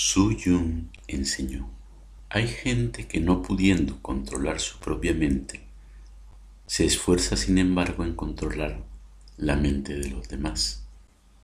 Su Yun enseñó, hay gente que no pudiendo controlar su propia mente, se esfuerza sin embargo en controlar la mente de los demás.